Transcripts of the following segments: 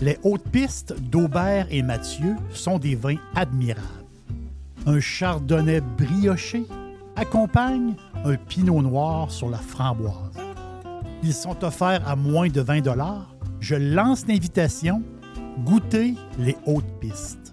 Les hautes pistes d'Aubert et Mathieu sont des vins admirables. Un chardonnay brioché accompagne un pinot noir sur la framboise. Ils sont offerts à moins de 20 Je lance l'invitation. Goûtez les hautes pistes.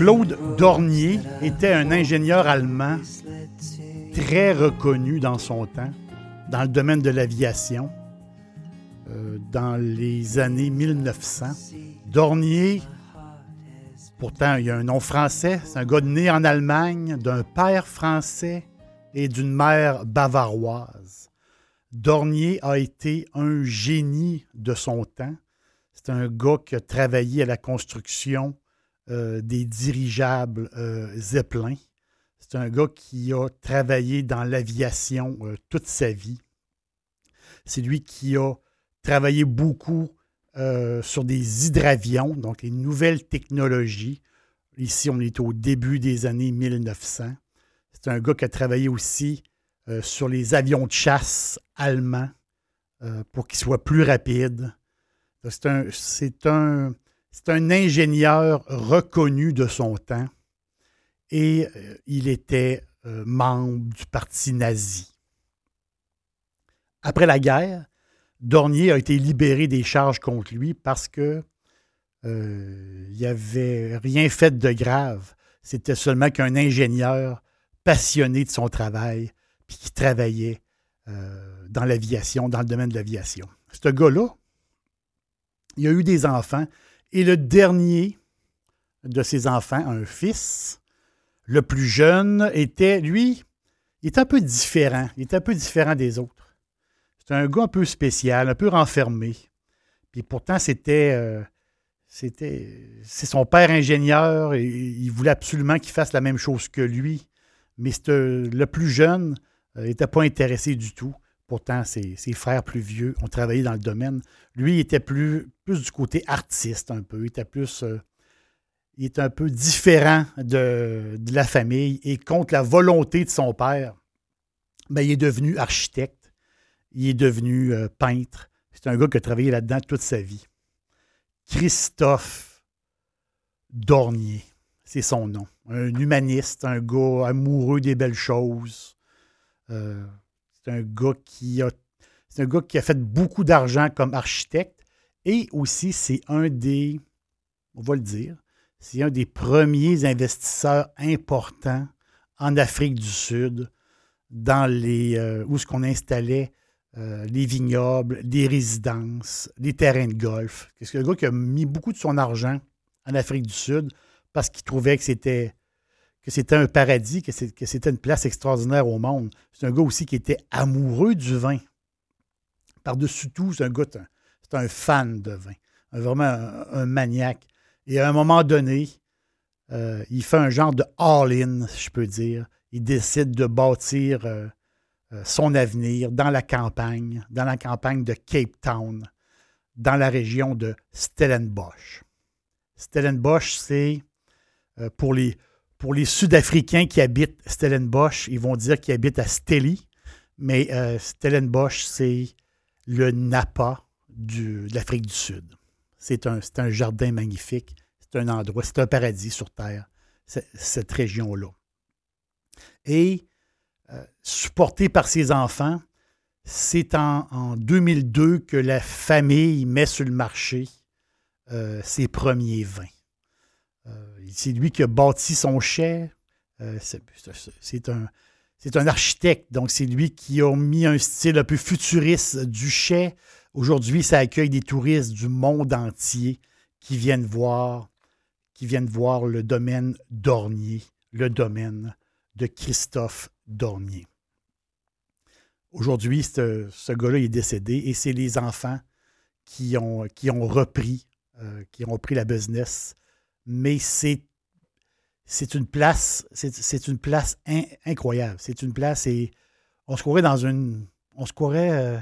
Claude Dornier était un ingénieur allemand très reconnu dans son temps, dans le domaine de l'aviation, euh, dans les années 1900. Dornier, pourtant, il a un nom français, c'est un gars né en Allemagne, d'un père français et d'une mère bavaroise. Dornier a été un génie de son temps. C'est un gars qui a travaillé à la construction euh, des dirigeables euh, Zeppelin. C'est un gars qui a travaillé dans l'aviation euh, toute sa vie. C'est lui qui a travaillé beaucoup sur des hydravions, donc les nouvelles technologies. Ici, on est au début des années 1900. C'est un gars qui a travaillé aussi sur les avions de chasse allemands pour qu'ils soient plus rapides. C'est un, c'est un ingénieur reconnu de son temps et euh, il était euh, membre du parti nazi. Après la guerre, Dornier a été libéré des charges contre lui parce que euh, il n'avait rien fait de grave. C'était seulement qu'un ingénieur passionné de son travail, puis qui travaillait dans l'aviation, dans le domaine de l'aviation. Ce gars-là, il a eu des enfants et le dernier de ses enfants, un fils, le plus jeune, était, lui, il est un peu différent. Il est un peu différent des autres. C'est un gars un peu spécial, un peu renfermé. Puis pourtant, c'était. Euh, c'était c'est son père ingénieur et il voulait absolument qu'il fasse la même chose que lui. Mais le plus jeune n'était euh, pas intéressé du tout. Pourtant, ses, frères plus vieux ont travaillé dans le domaine. Lui, il était plus, du côté artiste un peu. Il était plus. Euh, il est un peu différent de, la famille et contre la volonté de son père, ben, il est devenu architecte, il est devenu euh, peintre. C'est un gars qui a travaillé là-dedans toute sa vie. Christophe Dornier, c'est son nom. Un humaniste, un gars amoureux des belles choses. Euh, c'est un gars qui a un gars qui a fait beaucoup d'argent comme architecte et aussi c'est un des, on va le dire, c'est un des premiers investisseurs importants en Afrique du Sud, dans les euh, où ce qu'on installait euh, les vignobles, les résidences, les terrains de golf. C'est un gars qui a mis beaucoup de son argent en Afrique du Sud parce qu'il trouvait que c'était que c'était un paradis, que c'était une place extraordinaire au monde. C'est un gars aussi qui était amoureux du vin. Par-dessus tout, c'est un gars, c'est un fan de vin, vraiment un, maniaque. Et à un moment donné, euh, il fait un genre de all-in, si je peux dire. Il décide de bâtir euh, euh, son avenir dans la campagne, dans la campagne de Cape Town, dans la région de Stellenbosch. Stellenbosch, c'est pour les, pour les Sud-Africains qui habitent Stellenbosch, ils vont dire qu'ils habitent à Stelly, mais euh, Stellenbosch, c'est le Napa de l'Afrique du Sud. C'est un, jardin magnifique, c'est un endroit, c'est un paradis sur Terre, cette région-là. Et euh, supporté par ses enfants, c'est en, 2002 que la famille met sur le marché euh, ses premiers vins. C'est lui qui a bâti son chai. Euh, c'est un, architecte, donc c'est lui qui a mis un style un peu futuriste du chai. Aujourd'hui, ça accueille des touristes du monde entier qui viennent voir, qui viennent voir le domaine Dornier, le domaine de Christophe Dornier. Aujourd'hui, ce, gars-là est décédé et c'est les enfants qui ont, qui ont repris, euh, qui ont repris la business. Mais c'est c'est une place, c'est une place incroyable. C'est une place et on se croirait dans une, on se croirait, euh,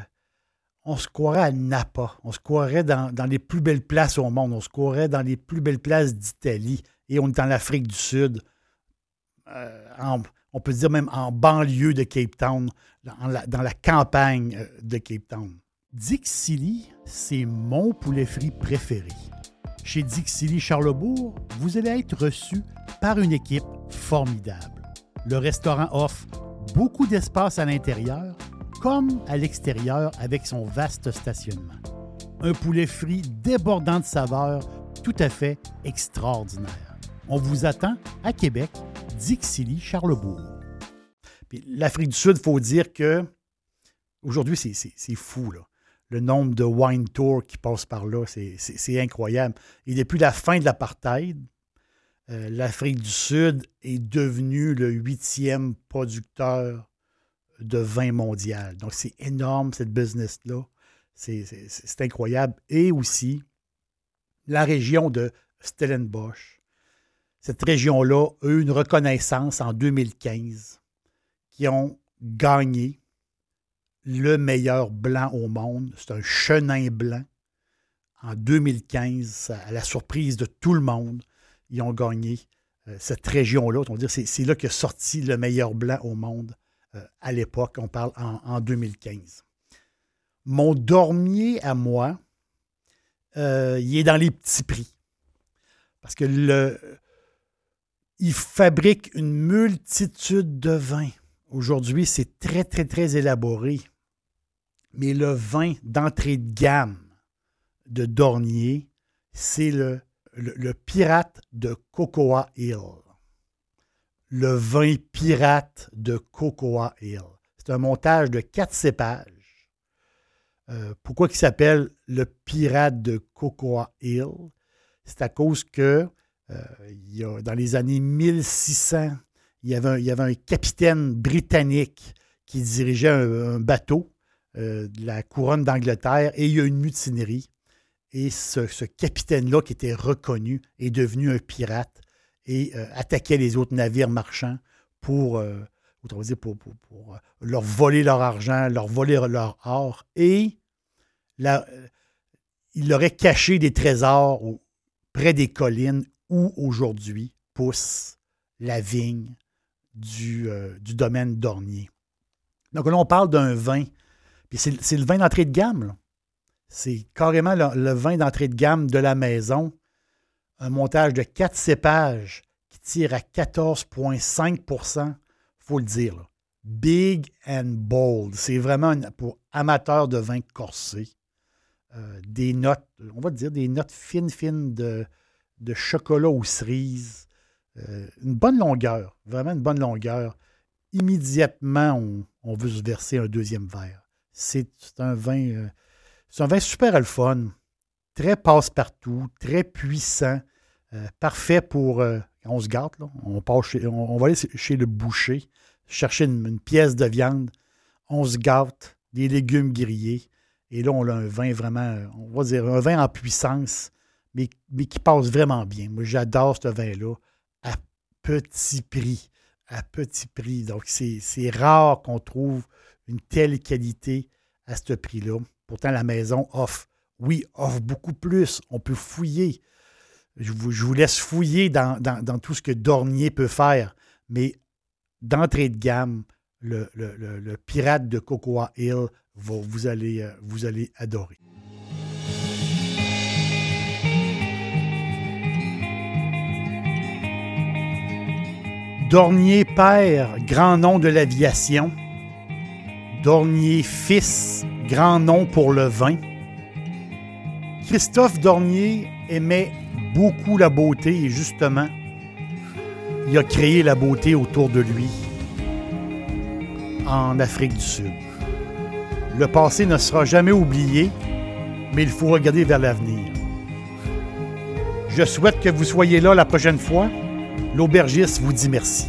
on se croirait à Napa. On se croirait dans, les plus belles places au monde. On se croirait dans les plus belles places d'Italie. Et on est en Afrique du Sud. Euh, on peut dire même en banlieue de Cape Town, dans la, dans la campagne euh, de Cape Town. Dixili, c'est mon poulet frit préféré. Chez Dixili Charlebourg, vous allez être reçu par une équipe formidable. Le restaurant offre beaucoup d'espace à l'intérieur comme à l'extérieur avec son vaste stationnement. Un poulet frit débordant de saveurs tout à fait extraordinaire. On vous attend à Québec, Dixilly, Charlebourg. L'Afrique du Sud, il faut dire que aujourd'hui, c'est fou. Là. Le nombre de wine tours qui passent par là, c'est incroyable. Et depuis la fin de l'apartheid, euh, l'Afrique du Sud est devenue le huitième producteur de vin mondial. Donc, c'est énorme, cette business-là. C'est incroyable. Et aussi, la région de Stellenbosch. Cette région-là a eu une reconnaissance en 2015 qui ont gagné le meilleur blanc au monde. C'est un chenin blanc. En 2015, à la surprise de tout le monde, ils ont gagné euh, cette région-là. C'est là qu'est sorti le meilleur blanc au monde euh, à l'époque. On parle en, 2015. Mon dormier à moi, euh, il est dans les petits prix. Parce que le, il fabrique une multitude de vins. Aujourd'hui, c'est très, très, très élaboré. Mais le vin d'entrée de gamme de Dornier, c'est le, pirate de Cocoa Hill le vin pirate de Cocoa Hill. C'est un montage de quatre cépages. Euh, pourquoi il s'appelle le pirate de Cocoa Hill? C'est à cause que euh, dans les années 1600, il y, avait un, il y avait un capitaine britannique qui dirigeait un, bateau euh, de la couronne d'Angleterre et il y a une mutinerie. Et ce, capitaine-là, qui était reconnu, est devenu un pirate et euh, attaquaient les autres navires marchands pour, euh, pour, pour, leur voler leur argent, leur voler leur or. Et il aurait caché des trésors près des collines où aujourd'hui pousse la vigne du, du domaine d'Ornier. Donc là, on parle d'un vin. Puis c'est le vin d'entrée de gamme. C'est carrément le vin d'entrée de gamme de la maison un montage de quatre cépages qui tire à 14,5% faut le dire. Big and bold. C'est vraiment pour amateurs de vin corsé. Euh, des notes, on va dire des notes fines, fines de, chocolat aux cerises. Euh, une bonne longueur, vraiment une bonne longueur. Immédiatement, on, veut se verser un deuxième verre. C'est un vin, euh, c'est un vin super le très passe-partout, très puissant. Euh, parfait pour. Euh, on se gâte, là. On, on, va aller chez le boucher, chercher une, pièce de viande. On se gâte, des légumes grillés. Et là, on a un vin vraiment, on va dire, un vin en puissance, mais, mais qui passe vraiment bien. Moi, j'adore ce vin-là à petit prix. À petit prix. Donc, c'est rare qu'on trouve une telle qualité à ce prix-là. Pourtant, la maison offre, oui, offre beaucoup plus. On peut fouiller. Je vous, laisse fouiller dans, tout ce que Dornier peut faire, mais d'entrée de gamme, le, pirate de Cocoa Hill, vous, allez, euh, vous allez adorer. Dornier père, grand nom de l'aviation. Dornier fils, grand nom pour le vin. Christophe Dornier aimait beaucoup la beauté et justement, il a créé la beauté autour de lui en Afrique du Sud. Le passé ne sera jamais oublié, mais il faut regarder vers l'avenir. Je souhaite que vous soyez là la prochaine fois. L'aubergiste vous dit merci.